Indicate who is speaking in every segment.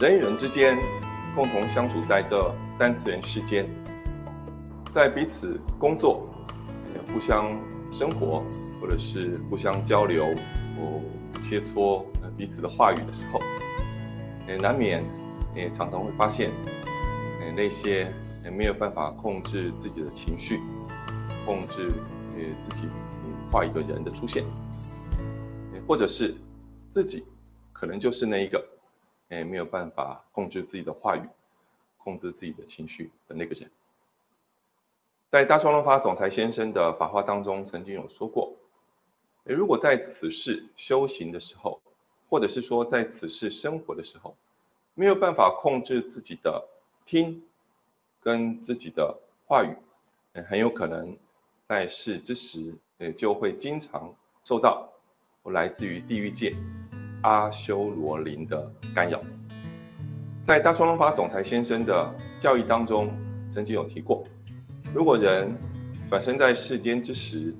Speaker 1: 人与人之间共同相处在这三次元世间，在彼此工作、互相生活，或者是互相交流或切磋彼此的话语的时候，也难免也常常会发现，那些没有办法控制自己的情绪、控制呃自己话语的人的出现，或者是自己可能就是那一个。哎，没有办法控制自己的话语，控制自己的情绪的那个人，在大双龙法总裁先生的法话当中，曾经有说过：，如果在此世修行的时候，或者是说在此世生活的时候，没有办法控制自己的听跟自己的话语，很有可能在世之时，就会经常受到来自于地狱界。阿修罗林的干扰，在大双龙法总裁先生的教义当中，曾经有提过，如果人转生在世间之时，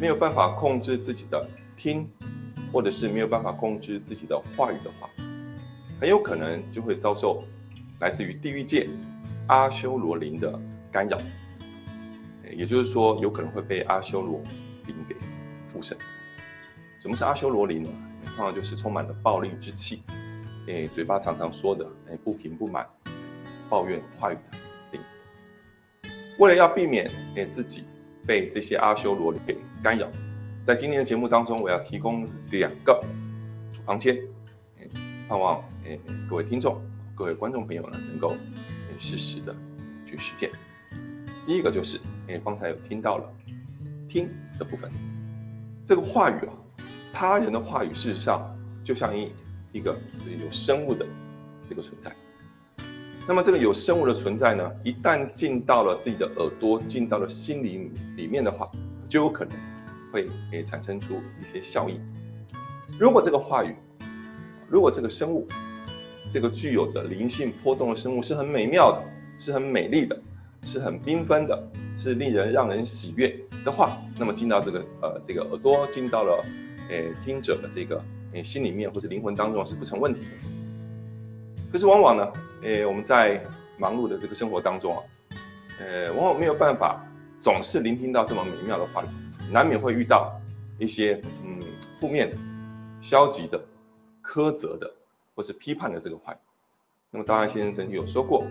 Speaker 1: 没有办法控制自己的听，或者是没有办法控制自己的话语的话，很有可能就会遭受来自于地狱界阿修罗林的干扰，也就是说，有可能会被阿修罗林给附身。什么是阿修罗林呢？常就是充满了暴力之气，诶，嘴巴常常说的，诶，不平不满、抱怨话语的灵。为了要避免诶自己被这些阿修罗给干扰，在今天的节目当中，我要提供两个处方签，盼望诶各位听众、各位观众朋友呢，能够实时的去实践。第一个就是诶方才有听到了听的部分，这个话语啊。他人的话语，事实上就像一一个有生物的这个存在。那么这个有生物的存在呢，一旦进到了自己的耳朵，进到了心灵里面的话，就有可能会诶产生出一些效应。如果这个话语，如果这个生物，这个具有着灵性波动的生物是很美妙的，是很美丽的，是很缤纷的，是令人让人喜悦的话，那么进到这个呃这个耳朵，进到了。诶，听者的这个诶心里面或者灵魂当中是不成问题的。可是往往呢，诶我们在忙碌的这个生活当中啊，呃往往没有办法总是聆听到这么美妙的话语，难免会遇到一些嗯负面的、消极的、苛责的或是批判的这个话语。那么，当然先生曾经有说过，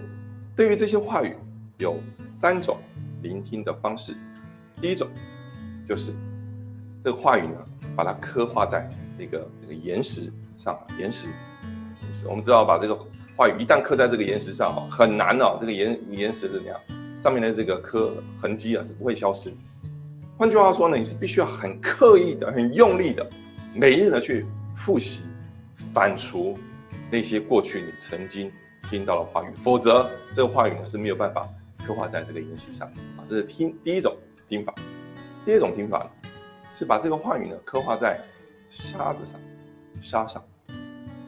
Speaker 1: 对于这些话语有三种聆听的方式。第一种就是这个话语呢。把它刻画在这个这个岩石上，岩石，我们知道把这个话语一旦刻在这个岩石上哦，很难哦，这个岩岩石怎么样？上面的这个刻痕迹啊是不会消失。换句话说呢，你是必须要很刻意的、很用力的，每日的去复习、反刍那些过去你曾经听到的话语，否则这个话语呢是没有办法刻画在这个岩石上啊。这是听第一种听法，第二种听法。是把这个话语呢刻画在沙子上，沙上，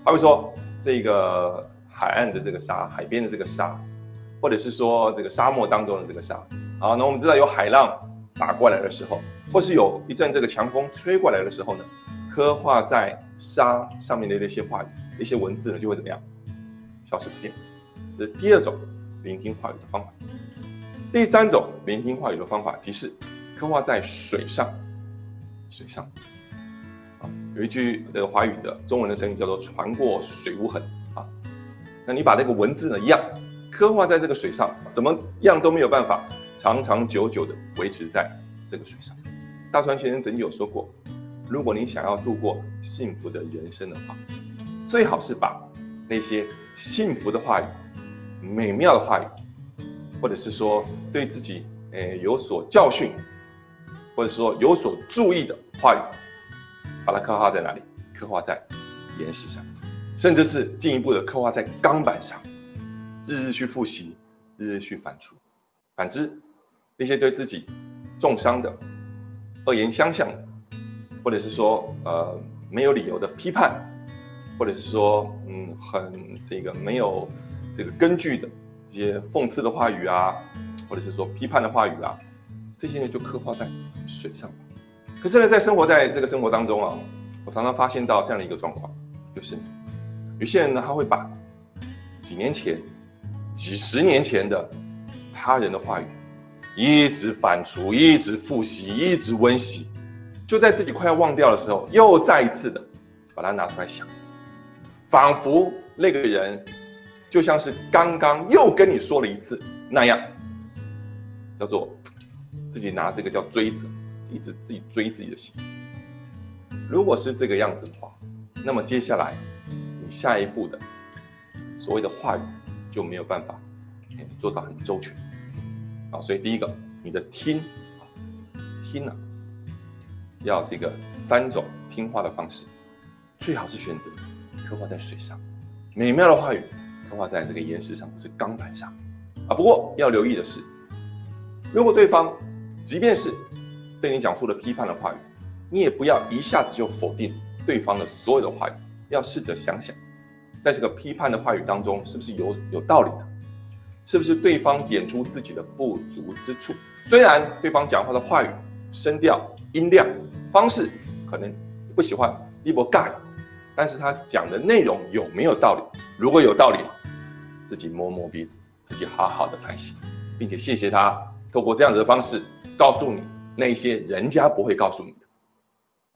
Speaker 1: 好比说这个海岸的这个沙，海边的这个沙，或者是说这个沙漠当中的这个沙。好，那我们知道有海浪打过来的时候，或是有一阵这个强风吹过来的时候呢，刻画在沙上面的那些话语、一些文字呢，就会怎么样？消失不见。这是第二种聆听话语的方法。第三种聆听话语的方法，即是刻画在水上。水上，啊，有一句那个华语的中文的成语叫做“船过水无痕”啊。那你把那个文字呢一样刻画在这个水上，怎么样都没有办法长长久久的维持在这个水上。大川先生曾经有说过，如果你想要度过幸福的人生的话，最好是把那些幸福的话语、美妙的话语，或者是说对自己诶有所教训。或者说有所注意的话语，把它刻画在哪里？刻画在岩石上，甚至是进一步的刻画在钢板上，日日去复习，日日去反刍。反之，那些对自己重伤的、恶言相向的，或者是说呃没有理由的批判，或者是说嗯很这个没有这个根据的一些讽刺的话语啊，或者是说批判的话语啊。这些呢就刻画在水上，可是呢，在生活在这个生活当中啊，我常常发现到这样的一个状况，就是有些人呢，他会把几年前、几十年前的他人的话语，一直反刍，一直复习，一直温习，就在自己快要忘掉的时候，又再一次的把它拿出来想，仿佛那个人就像是刚刚又跟你说了一次那样，叫做自己拿这个叫追责，一直自己追自己的心。如果是这个样子的话，那么接下来你下一步的所谓的话语就没有办法做到很周全啊。所以第一个，你的听啊，听啊，要这个三种听话的方式，最好是选择刻画在水上，美妙的话语刻画在这个岩石上，是钢板上啊。不过要留意的是，如果对方即便是对你讲述了批判的话语，你也不要一下子就否定对方的所有的话语，要试着想想，在这个批判的话语当中，是不是有有道理的？是不是对方点出自己的不足之处？虽然对方讲话的话语、声调、音量、方式可能不喜欢，一波尬，但是他讲的内容有没有道理？如果有道理，自己摸摸鼻子，自己好好的反省，并且谢谢他，透过这样子的方式告诉你那些人家不会告诉你的。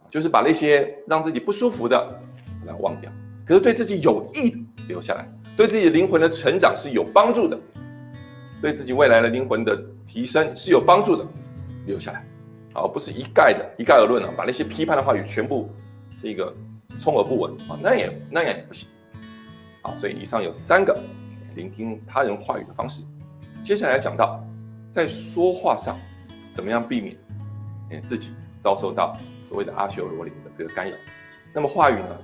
Speaker 1: 就是把那些让自己不舒服的把它忘掉，可是对自己有益的留下来，对自己灵魂的成长是有帮助的，对自己未来的灵魂的提升是有帮助的，留下来，而不是一概的一概而论啊，把那些批判的话语全部这个充耳不闻。啊，那也那样也不行，啊，所以以上有三个聆听他人话语的方式，接下来讲到在说话上怎么样避免哎自己。遭受到所谓的阿修罗林的这个干扰，那么话语呢？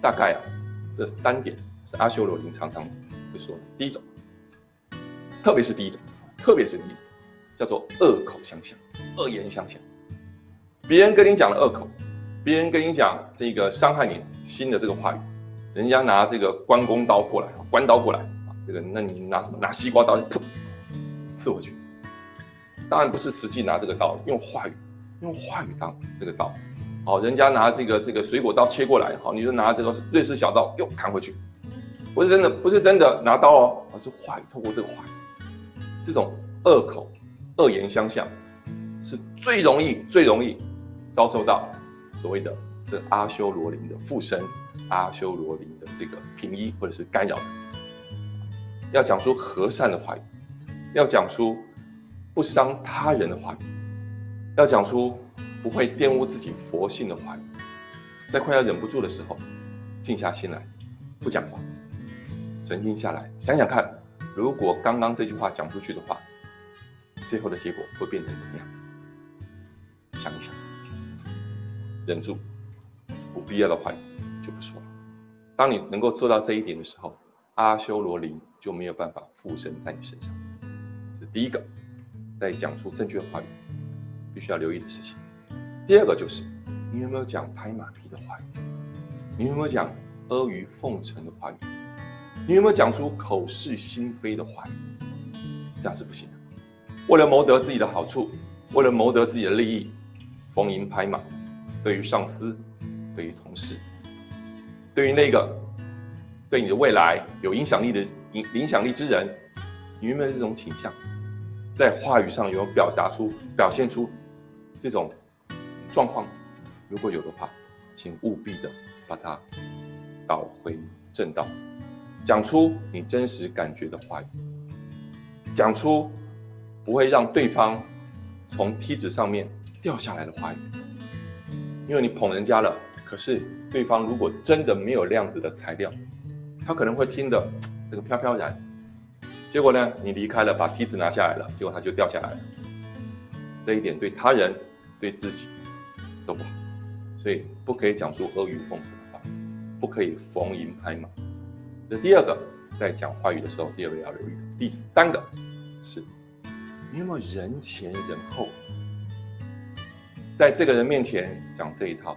Speaker 1: 大概啊，这三点是阿修罗林常常会说的。第一种，特别是第一种，特别是第一种，叫做恶口相向、恶言相向。别人跟你讲了恶口，别人跟你讲这个伤害你心的这个话语，人家拿这个关公刀过来，关刀过来啊，这个那你拿什么？拿西瓜刀噗刺过去。当然不是实际拿这个刀，用话语。用话语当这个刀，好，人家拿这个这个水果刀切过来，好，你就拿这个瑞士小刀又砍回去，不是真的，不是真的拿刀哦，而是话语，透过这个话语，这种恶口、恶言相向，是最容易、最容易遭受到所谓的这阿修罗林的附身、阿修罗林的这个平移或者是干扰的。要讲出和善的话语，要讲出不伤他人的话语。要讲出不会玷污自己佛性的话语，在快要忍不住的时候，静下心来，不讲话，沉静下来，想想看，如果刚刚这句话讲出去的话，最后的结果会变成怎么样？想一想，忍住，不必要的话语就不说了。当你能够做到这一点的时候，阿修罗林就没有办法附身在你身上。这是第一个，在讲出正确的话语。必须要留意的事情。第二个就是，你有没有讲拍马屁的话语？你有没有讲阿谀奉承的话语？你有没有讲出口是心非的话语？这样是不行的。为了谋得自己的好处，为了谋得自己的利益，逢迎拍马。对于上司，对于同事，对于那个对你的未来有影响力的影响力之人，你有没有这种倾向？在话语上有表达出、表现出？这种状况，如果有的话，请务必的把它导回正道，讲出你真实感觉的话语，讲出不会让对方从梯子上面掉下来的话语。因为你捧人家了，可是对方如果真的没有量子的材料，他可能会听得 这个飘飘然，结果呢，你离开了，把梯子拿下来了，结果它就掉下来了。这一点对他人。对自己都不好，所以不可以讲出阿谀奉承的话，不可以逢迎拍马。这第二个，在讲话语的时候，第二个要留意。第三个是，你有没有人前人后，在这个人面前讲这一套，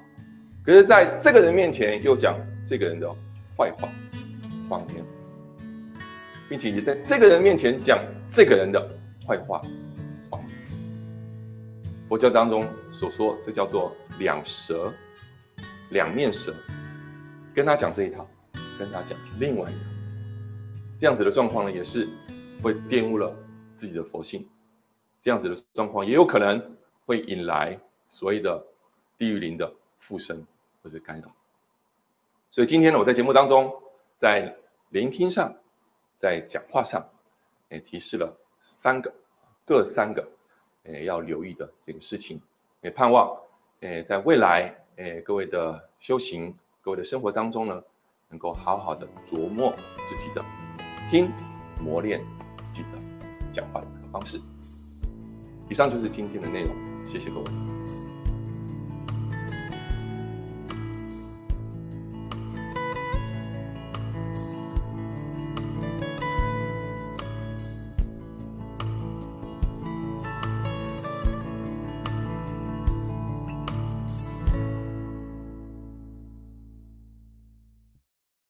Speaker 1: 可是在这个人面前又讲这个人的坏话、谎言，并且也在这个人面前讲这个人的坏话。佛教当中所说，这叫做两舌、两面舌，跟他讲这一套，跟他讲另外一套，这样子的状况呢，也是会玷污了自己的佛性。这样子的状况也有可能会引来所谓的地狱灵的附身或者干扰。所以今天呢，我在节目当中，在聆听上，在讲话上，也提示了三个，各三个，诶要留意的这个事情。也盼望，诶在未来，诶各位的修行，各位的生活当中呢，能够好好的琢磨自己的听，磨练自己的讲话的这个方式。以上就是今天的内容，谢谢各位。